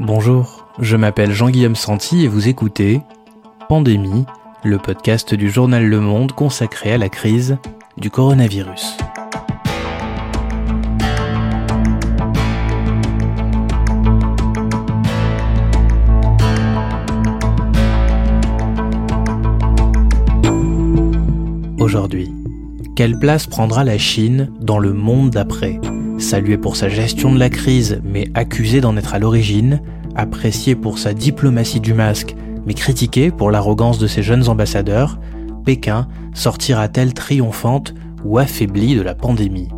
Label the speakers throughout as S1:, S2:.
S1: Bonjour, je m'appelle Jean-Guillaume Santi et vous écoutez Pandémie, le podcast du journal Le Monde consacré à la crise du coronavirus. Aujourd'hui, quelle place prendra la Chine dans le monde d'après? Saluée pour sa gestion de la crise mais accusée d'en être à l'origine, appréciée pour sa diplomatie du masque mais critiquée pour l'arrogance de ses jeunes ambassadeurs, Pékin sortira-t-elle triomphante ou affaiblie de la pandémie?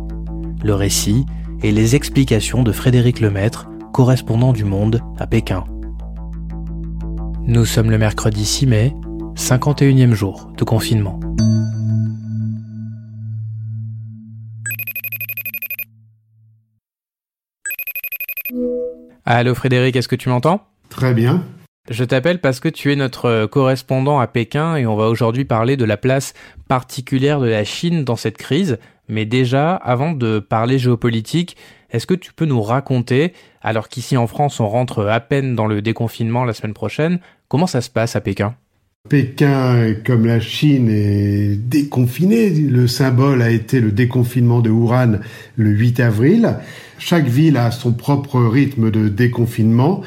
S1: Le récit et les explications de Frédéric Lemaître, correspondant du Monde à Pékin. Nous sommes le mercredi 6 mai, 51e jour de confinement. Allô Frédéric, est-ce que tu m'entends?
S2: Très bien.
S1: Je t'appelle parce que tu es notre euh, correspondant à Pékin et on va aujourd'hui parler de la place particulière de la Chine dans cette crise. Mais déjà, avant de parler géopolitique, est-ce que tu peux nous raconter, alors qu'ici en France on rentre à peine dans le déconfinement la semaine prochaine, comment ça se passe à Pékin?
S2: Pékin, comme la Chine, est déconfiné. Le symbole a été le déconfinement de Wuhan le 8 avril. Chaque ville a son propre rythme de déconfinement.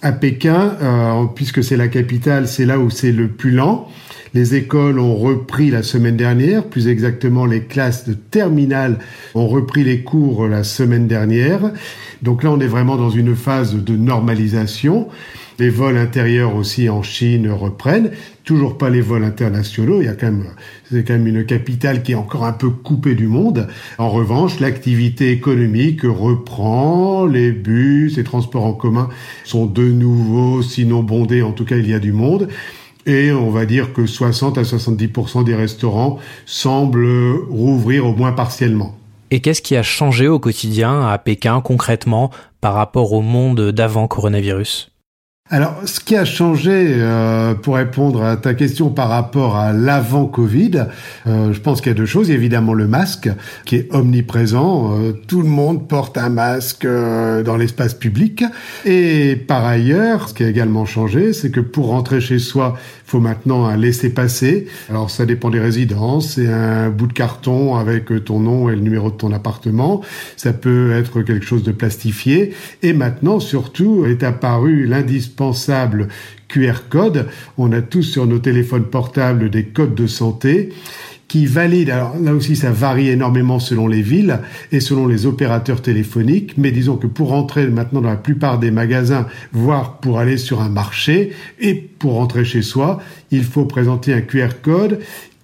S2: À Pékin, euh, puisque c'est la capitale, c'est là où c'est le plus lent. Les écoles ont repris la semaine dernière, plus exactement les classes de terminale ont repris les cours la semaine dernière. Donc là, on est vraiment dans une phase de normalisation. Les vols intérieurs aussi en Chine reprennent. Toujours pas les vols internationaux. Il y a quand même, c'est quand même une capitale qui est encore un peu coupée du monde. En revanche, l'activité économique reprend. Les bus, les transports en commun sont de nouveau, sinon bondés. En tout cas, il y a du monde. Et on va dire que 60 à 70% des restaurants semblent rouvrir au moins partiellement.
S1: Et qu'est-ce qui a changé au quotidien à Pékin concrètement par rapport au monde d'avant coronavirus?
S2: Alors, ce qui a changé, euh, pour répondre à ta question par rapport à l'avant Covid, euh, je pense qu'il y a deux choses. Évidemment, le masque, qui est omniprésent. Euh, tout le monde porte un masque dans l'espace public. Et par ailleurs, ce qui a également changé, c'est que pour rentrer chez soi, il faut maintenant un laisser-passer. Alors, ça dépend des résidences. C'est un bout de carton avec ton nom et le numéro de ton appartement. Ça peut être quelque chose de plastifié. Et maintenant, surtout, est apparu l'indice indispensable QR code. On a tous sur nos téléphones portables des codes de santé qui valident, alors là aussi ça varie énormément selon les villes et selon les opérateurs téléphoniques, mais disons que pour rentrer maintenant dans la plupart des magasins, voire pour aller sur un marché et pour rentrer chez soi, il faut présenter un QR code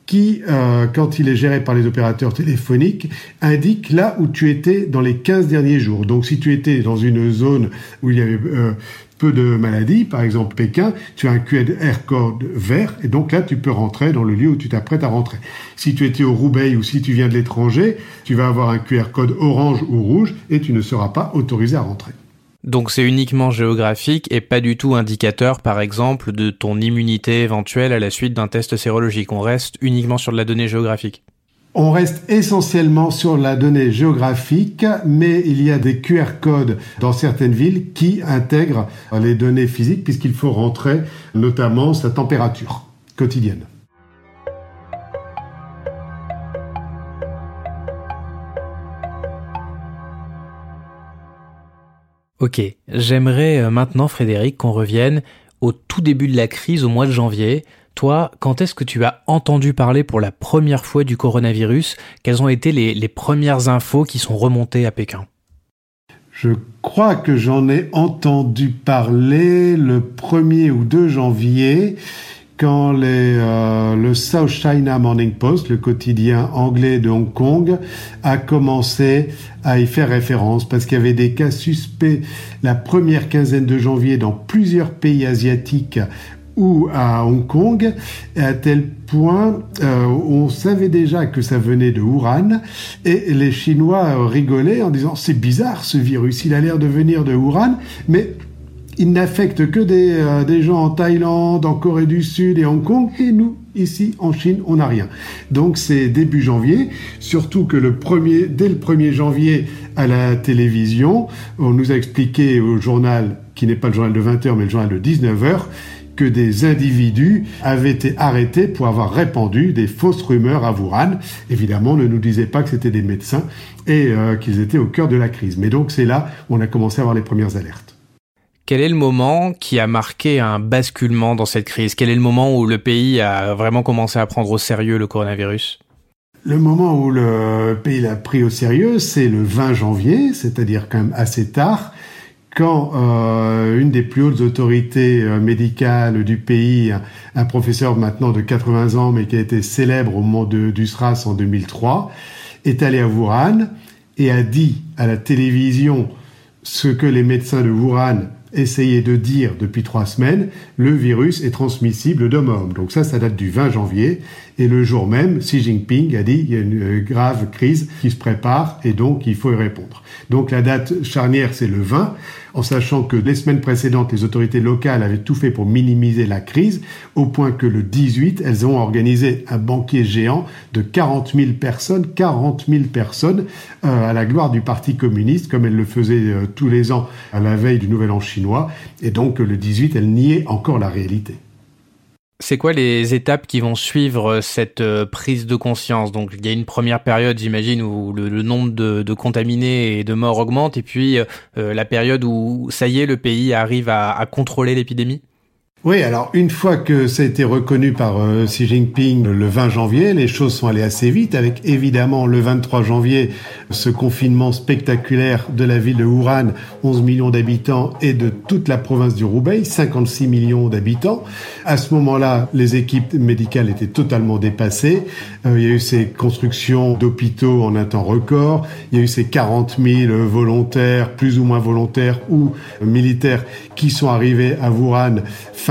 S2: qui, euh, quand il est géré par les opérateurs téléphoniques, indique là où tu étais dans les 15 derniers jours. Donc si tu étais dans une zone où il y avait euh, peu de maladies, par exemple Pékin, tu as un QR code vert et donc là tu peux rentrer dans le lieu où tu t'apprêtes à rentrer. Si tu étais au Roubaix ou si tu viens de l'étranger, tu vas avoir un QR code orange ou rouge et tu ne seras pas autorisé à rentrer.
S1: Donc c'est uniquement géographique et pas du tout indicateur, par exemple, de ton immunité éventuelle à la suite d'un test sérologique. On reste uniquement sur de la donnée géographique.
S2: On reste essentiellement sur la donnée géographique, mais il y a des QR codes dans certaines villes qui intègrent les données physiques puisqu'il faut rentrer notamment sa température quotidienne.
S1: Ok, j'aimerais euh, maintenant, Frédéric, qu'on revienne au tout début de la crise au mois de janvier. Toi, quand est-ce que tu as entendu parler pour la première fois du coronavirus? Quelles ont été les, premières infos qui sont remontées à Pékin?
S2: Je crois que j'en ai entendu parler le 1er ou 2 janvier quand euh, le South China Morning Post, le quotidien anglais de Hong Kong, a commencé à y faire référence parce qu'il y avait des cas suspects la première quinzaine de janvier dans plusieurs pays asiatiques ou à Hong Kong, à tel point euh, on savait déjà que ça venait de Wuhan, et les Chinois rigolaient en disant c'est bizarre ce virus, il a l'air de venir de Wuhan, mais il n'affecte que des, euh, des gens en Thaïlande, en Corée du Sud et Hong Kong, et nous, Ici, en Chine, on n'a rien. Donc c'est début janvier, surtout que le premier, dès le 1er janvier à la télévision, on nous a expliqué au journal, qui n'est pas le journal de 20h, mais le journal de 19h, que des individus avaient été arrêtés pour avoir répandu des fausses rumeurs à Wuhan. Évidemment, on ne nous disait pas que c'était des médecins et euh, qu'ils étaient au cœur de la crise. Mais donc c'est là où on a commencé à avoir les premières alertes.
S1: Quel est le moment qui a marqué un basculement dans cette crise? Quel est le moment où le pays a vraiment commencé à prendre au sérieux le coronavirus?
S2: Le moment où le pays l'a pris au sérieux, c'est le 20 janvier, c'est-à-dire quand même assez tard, quand euh, une des plus hautes autorités euh, médicales du pays, un, professeur maintenant de 80 ans, mais qui a été célèbre au moment du SRAS en 2003, est allé à Wuhan et a dit à la télévision ce que les médecins de Wuhan essayaient de dire depuis trois semaines, le virus est transmissible d'homme à homme. Donc ça, ça date du 20 janvier. Et le jour même, Xi Jinping a dit il y a une euh, grave crise qui se prépare et donc il faut y répondre. Donc la date charnière, c'est le 20, en sachant que les semaines précédentes, les autorités locales avaient tout fait pour minimiser la crise, au point que le 18, elles ont organisé un banquier géant de 40 000 personnes, 40 000 personnes, euh, à la gloire du Parti communiste, comme elles le faisaient euh, tous les ans à la veille du Nouvel An chinois. Et donc le 18, elles niaient encore la réalité.
S1: C'est quoi les étapes qui vont suivre euh, cette euh, prise de conscience? Donc il y a une première période, j'imagine, où le, nombre de, contaminés et de morts augmente, et puis euh, la période où ça y est, le pays arrive à contrôler l'épidémie?
S2: Oui, alors une fois que ça a été reconnu par euh, Xi Jinping le 20 janvier, les choses sont allées assez vite, avec évidemment le 23 janvier ce confinement spectaculaire de la ville de Wuhan, 11 millions d'habitants, et de toute la province du Roubaix, 56 millions d'habitants. À ce moment-là, les équipes médicales étaient totalement dépassées. Euh, il y a eu ces constructions d'hôpitaux en un temps record, il y a eu ces 40 000 volontaires, plus ou moins volontaires ou militaires, qui sont arrivés à Wuhan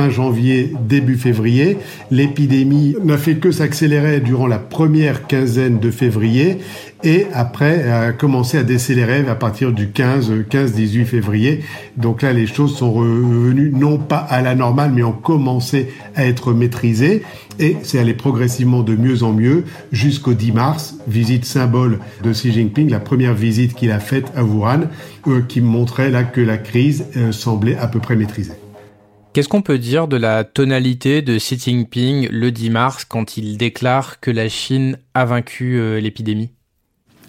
S2: janvier, début février. L'épidémie n'a fait que s'accélérer durant la première quinzaine de février et après a commencé à décélérer à partir du 15, 15-18 février. Donc là, les choses sont revenues non pas à la normale, mais ont commencé à être maîtrisées et c'est allé progressivement de mieux en mieux jusqu'au 10 mars, visite symbole de Xi Jinping, la première visite qu'il a faite à Wuhan, euh, qui montrait là que la crise euh, semblait à peu près maîtrisée.
S1: Qu'est-ce qu'on peut dire de la tonalité de Xi Jinping le 10 mars quand il déclare que la Chine a vaincu euh, l'épidémie?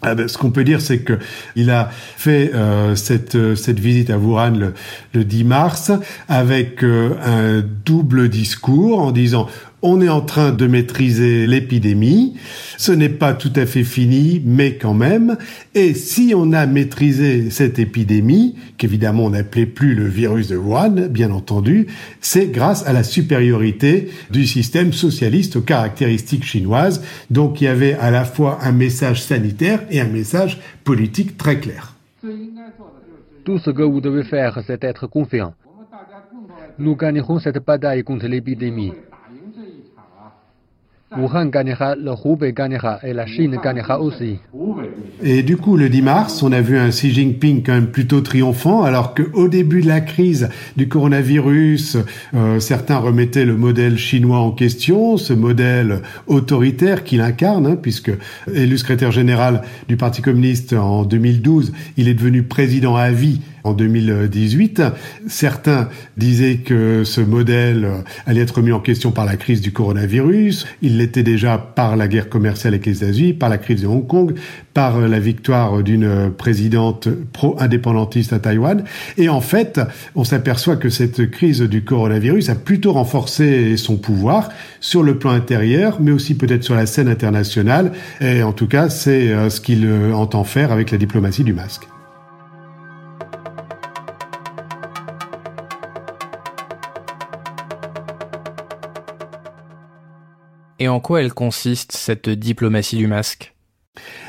S2: Ah ben, ce qu'on peut dire, c'est que il a fait euh, cette euh, cette visite à Wuhan le, le 10 mars avec un double discours en disant on est en train de maîtriser l'épidémie. Ce n'est pas tout à fait fini, mais quand même. Et si on a maîtrisé cette épidémie, qu'évidemment on n'appelait plus le virus de Wuhan, bien entendu, c'est grâce à la supériorité du système socialiste aux caractéristiques chinoises. Donc il y avait à la fois un message sanitaire et un message politique très clair.
S3: Tout ce que vous devez faire, c'est être confiant. Nous gagnerons cette bataille contre l'épidémie. Wuhan gagnera, le Hubei gagnera et la Chine gagnera aussi.
S2: Et du coup, le 10 mars, on a vu un Xi Jinping quand même plutôt triomphant, alors qu'au début de la crise du coronavirus, euh, certains remettaient le modèle chinois en question, ce modèle autoritaire qu'il incarne, hein, puisque élu secrétaire général du Parti communiste en 2012, il est devenu président à vie en 2018. Certains disaient que ce modèle allait être mis en question par la crise du coronavirus. Il l'était déjà par la guerre commerciale avec les États-Unis, par la crise de Hong Kong, par la victoire d'une présidente pro-indépendantiste à Taïwan. Et en fait, on s'aperçoit que cette crise du coronavirus a plutôt renforcé son pouvoir sur le plan intérieur, mais aussi peut-être sur la scène internationale. Et en tout cas, c'est euh, ce qu'il euh, entend faire avec la diplomatie du masque.
S1: En quoi elle consiste, cette diplomatie du masque?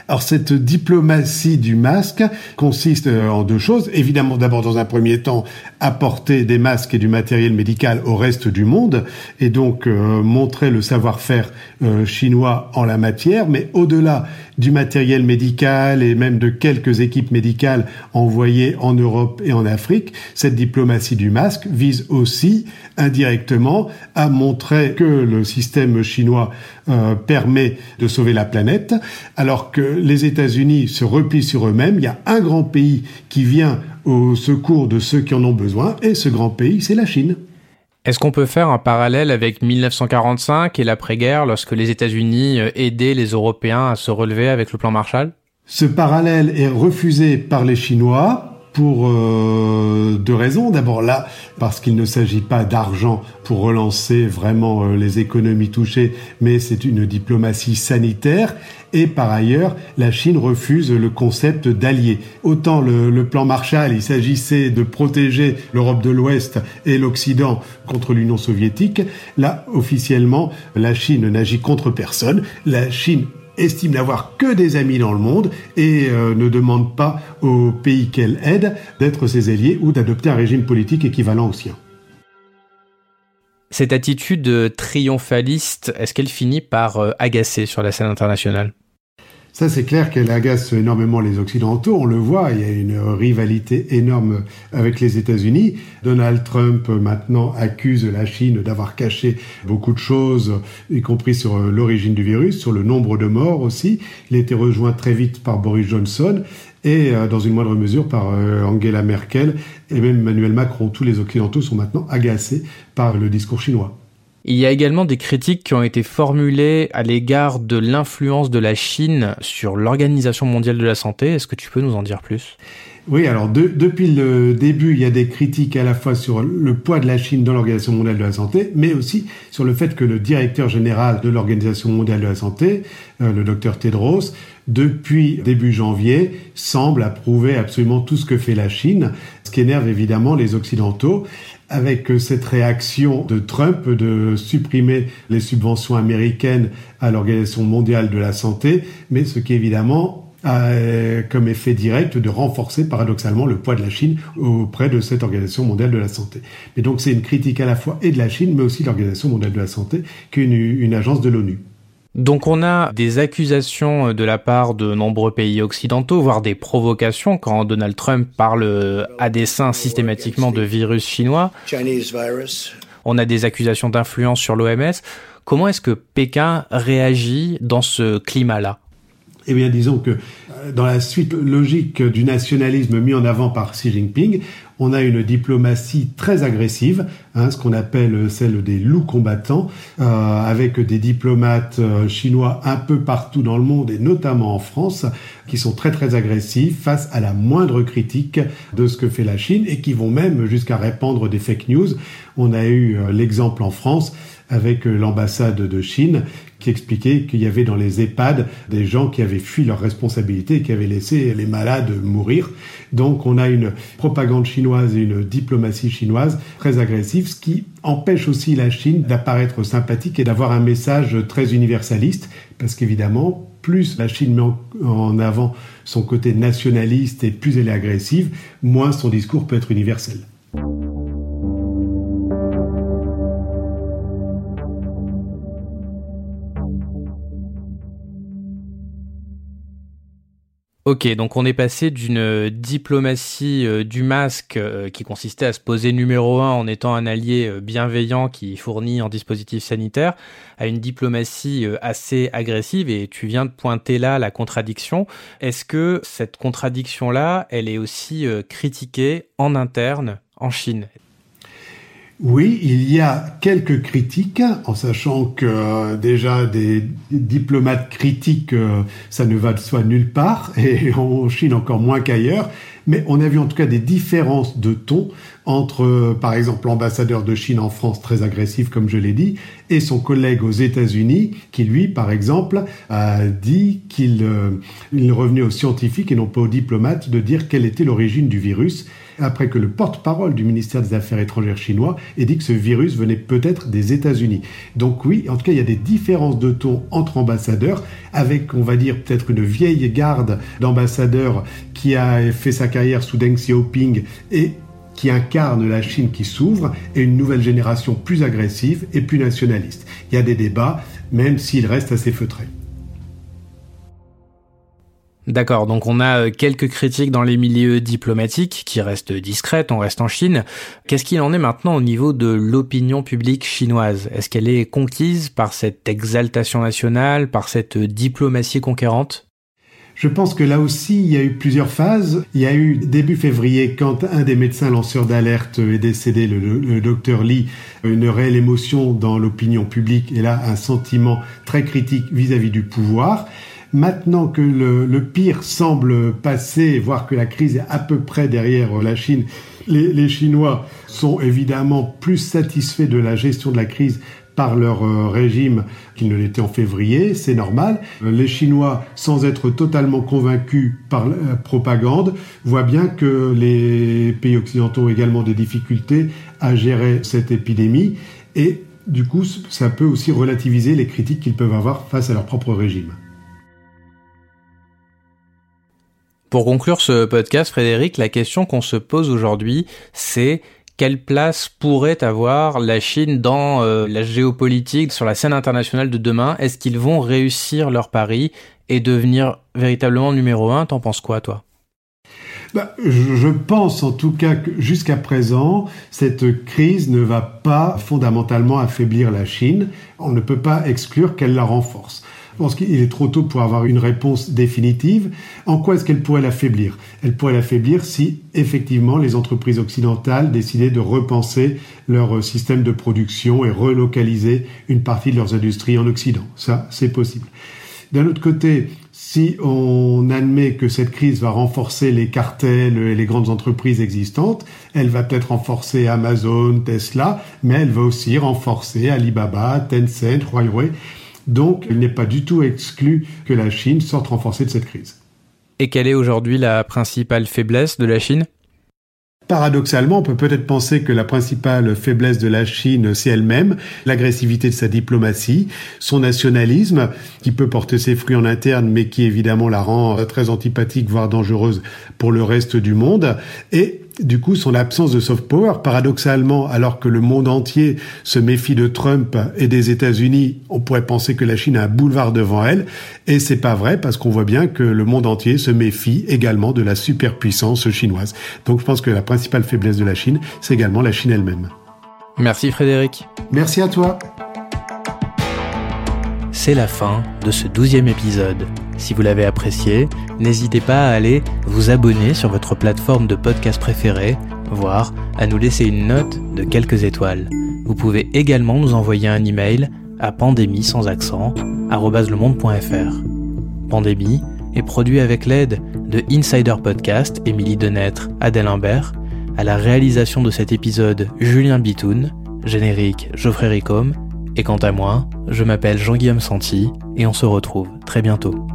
S2: Alors cette diplomatie du masque consiste euh, en deux choses. Évidemment, d'abord dans un premier temps, apporter des masques et du matériel médical au reste du monde et donc euh, montrer le savoir-faire euh, chinois en la matière. Mais au-delà du matériel médical et même de quelques équipes médicales envoyées en Europe et en Afrique, cette diplomatie du masque vise aussi indirectement à montrer que le système chinois permet de sauver la planète, alors que les États-Unis se replient sur eux-mêmes. Il y a un grand pays qui vient au secours de ceux qui en ont besoin, et ce grand pays, c'est la Chine.
S1: Est-ce qu'on peut faire un parallèle avec 1945 et l'après-guerre, lorsque les États-Unis euh, aidaient les Européens à se relever avec le plan Marshall?
S2: Ce parallèle est refusé par les Chinois pour euh, deux raisons. D'abord là, parce qu'il ne s'agit pas d'argent pour relancer vraiment euh, les économies touchées, mais c'est une diplomatie sanitaire. Et par ailleurs, la Chine refuse le concept d'allié. Autant le, le, plan Marshall, il s'agissait de protéger l'Europe de l'Ouest et l'Occident contre l'Union soviétique. Là, officiellement, la Chine n'agit contre personne. La Chine estime n'avoir que des amis dans le monde et euh, ne demande pas aux pays qu'elle aide d'être ses alliés ou d'adopter un régime politique équivalent au sien.
S1: Cette attitude triomphaliste, est-ce qu'elle finit par euh, agacer sur la scène internationale?
S2: Ça, c'est clair qu'elle agace énormément les Occidentaux. On le voit, il y a une rivalité énorme avec les États-Unis. Donald Trump, maintenant, accuse la Chine d'avoir caché beaucoup de choses, y compris sur l'origine du virus, sur le nombre de morts aussi. Il a été rejoint très vite par Boris Johnson et euh, dans une moindre mesure par euh, Angela Merkel et même Emmanuel Macron. Tous les Occidentaux sont maintenant agacés par le discours chinois.
S1: Il y a également des critiques qui ont été formulées à l'égard de l'influence de la Chine sur l'Organisation mondiale de la santé. Est-ce que tu peux nous en dire plus?
S2: Oui, alors depuis le début, il y a des critiques à la fois sur le poids de la Chine dans l'Organisation mondiale de la santé, mais aussi sur le fait que le directeur général de l'Organisation mondiale de la santé, euh, le docteur Tedros, depuis début janvier, semble approuver absolument tout ce que fait la Chine, ce qui énerve évidemment les Occidentaux avec cette réaction de Trump de supprimer les subventions américaines à l'Organisation mondiale de la santé, mais ce qui évidemment a comme effet direct de renforcer paradoxalement le poids de la Chine auprès de cette Organisation mondiale de la santé. Mais donc c'est une critique à la fois et de la Chine, mais aussi de l'Organisation mondiale de la santé, qui est une agence de l'ONU.
S1: Donc on a des accusations euh, de la part de nombreux pays occidentaux, voire des provocations quand Donald Trump parle euh, à dessein systématiquement de virus chinois. On a des accusations d'influence sur l'OMS. Comment est-ce que Pékin réagit dans ce climat-là?
S2: Eh bien, disons que euh, dans la suite logique du nationalisme mis en avant par Xi Jinping, on a une diplomatie très agressive, hein, ce qu'on appelle celle des loups combattants, euh, avec des diplomates euh, chinois un peu partout dans le monde et notamment en France, qui sont très très agressifs face à la moindre critique de ce que fait la Chine et qui vont même jusqu'à répandre des fake news. On a eu l'exemple en France avec l'ambassade de Chine qui expliquait qu'il y avait dans les EHPAD des gens qui avaient fui leurs responsabilités et qui avaient laissé les malades mourir. Donc on a une propagande chinoise et une diplomatie chinoise très agressive, ce qui empêche aussi la Chine d'apparaître sympathique et d'avoir un message très universaliste, parce qu'évidemment, plus la Chine met en avant son côté nationaliste et plus elle est agressive, moins son discours peut être universel.
S1: Ok, donc on est passé d'une diplomatie euh, du masque euh, qui consistait à se poser numéro un en étant un allié euh, bienveillant qui fournit en dispositif sanitaire à une diplomatie assez agressive et tu viens de pointer là la contradiction. Est-ce que cette contradiction-là, elle est aussi critiquée en interne en Chine?
S2: Oui, il y a quelques critiques, en sachant que euh, déjà des diplomates critiques, euh, ça ne va de soi nulle part, et en Chine encore moins qu'ailleurs. Mais on a vu en tout cas des différences de ton entre, euh, par exemple, l'ambassadeur de Chine en France, très agressif comme je l'ai dit, et son collègue aux États-Unis, qui lui, par exemple, a dit qu'il il revenait aux scientifiques et non pas aux diplomates de dire quelle était l'origine du virus après que le porte-parole du ministère des Affaires étrangères chinois ait dit que ce virus venait peut-être des États-Unis. Donc oui, en tout cas, il y a des différences de ton entre ambassadeurs, avec, on va dire, peut-être une vieille garde d'ambassadeurs qui a fait sa carrière sous Deng Xiaoping et qui incarne la Chine qui s'ouvre et une nouvelle génération plus agressive et plus nationaliste. Il y a des débats, même s'ils restent assez feutrés.
S1: D'accord, donc on a euh, quelques critiques dans les milieux diplomatiques qui restent discrètes, on reste en Chine. Qu'est-ce qu'il en est maintenant au niveau de l'opinion publique chinoise? Est-ce qu'elle est conquise par cette exaltation nationale, par cette diplomatie conquérante?
S2: Je pense que là aussi, il y a eu plusieurs phases. Il y a eu début février, quand un des médecins lanceurs d'alerte est décédé, le, docteur Li, une réelle émotion dans l'opinion publique et là un sentiment très critique vis-à-vis du pouvoir. Maintenant que le, pire semble passer, voire que la crise est à peu près derrière la Chine, les, les Chinois sont évidemment plus satisfaits de la gestion de la crise par leur euh, régime qu'ils ne l'étaient en février, c'est normal. Euh, les Chinois, sans être totalement convaincus par la propagande, voient bien que les pays occidentaux ont également des difficultés à gérer cette épidémie et du coup, ça peut aussi relativiser les critiques qu'ils peuvent avoir face à leur propre régime.
S1: Pour conclure ce podcast, Frédéric, la question qu'on se pose aujourd'hui, c'est quelle place pourrait avoir la Chine dans euh, la géopolitique, sur la scène internationale de demain? Est-ce qu'ils vont réussir leur pari et devenir véritablement numéro un? T'en penses quoi, toi?
S2: Bah, je pense en tout cas que jusqu'à présent, cette crise ne va pas fondamentalement affaiblir la Chine. On ne peut pas exclure qu'elle la renforce. Je pense qu'il est trop tôt pour avoir une réponse définitive. En quoi est-ce qu'elle pourrait l'affaiblir? Elle pourrait l'affaiblir si effectivement les entreprises occidentales décidaient de repenser leur système de production et relocaliser une partie de leurs industries en Occident. Ça, c'est possible. D'un autre côté, si on admet que cette crise va renforcer les cartels et les grandes entreprises existantes, elle va peut-être renforcer Amazon, Tesla, mais elle va aussi renforcer Alibaba, Tencent, Huawei. Donc, il n'est pas du tout exclu que la Chine sorte renforcée de cette crise.
S1: Et quelle est aujourd'hui la principale faiblesse de la Chine?
S2: Paradoxalement, on peut peut-être penser que la principale faiblesse de la Chine, c'est elle-même, l'agressivité de sa diplomatie, son nationalisme, qui peut porter ses fruits en interne, mais qui évidemment la rend très antipathique, voire dangereuse pour le reste du monde, et du coup, son absence de soft power, paradoxalement, alors que le monde entier se méfie de Trump et des États-Unis, on pourrait penser que la Chine a un boulevard devant elle, et c'est pas vrai parce qu'on voit bien que le monde entier se méfie également de la superpuissance chinoise. Donc, je pense que la principale faiblesse de la Chine, c'est également la Chine elle-même.
S1: Merci Frédéric.
S2: Merci à toi.
S1: C'est la fin de ce douzième épisode. Si vous l'avez apprécié, n'hésitez pas à aller vous abonner sur votre plateforme de podcast préférée, voire à nous laisser une note de quelques étoiles. Vous pouvez également nous envoyer un email à pandémie sans accent @lemonde.fr. Pandémie est produit avec l'aide de Insider Podcast, Émilie Denêtre, Adèle Imbert, à la réalisation de cet épisode Julien Bitoun, générique Geoffrey Ricom, et quant à moi, je m'appelle Jean-Guillaume Santi et on se retrouve très bientôt.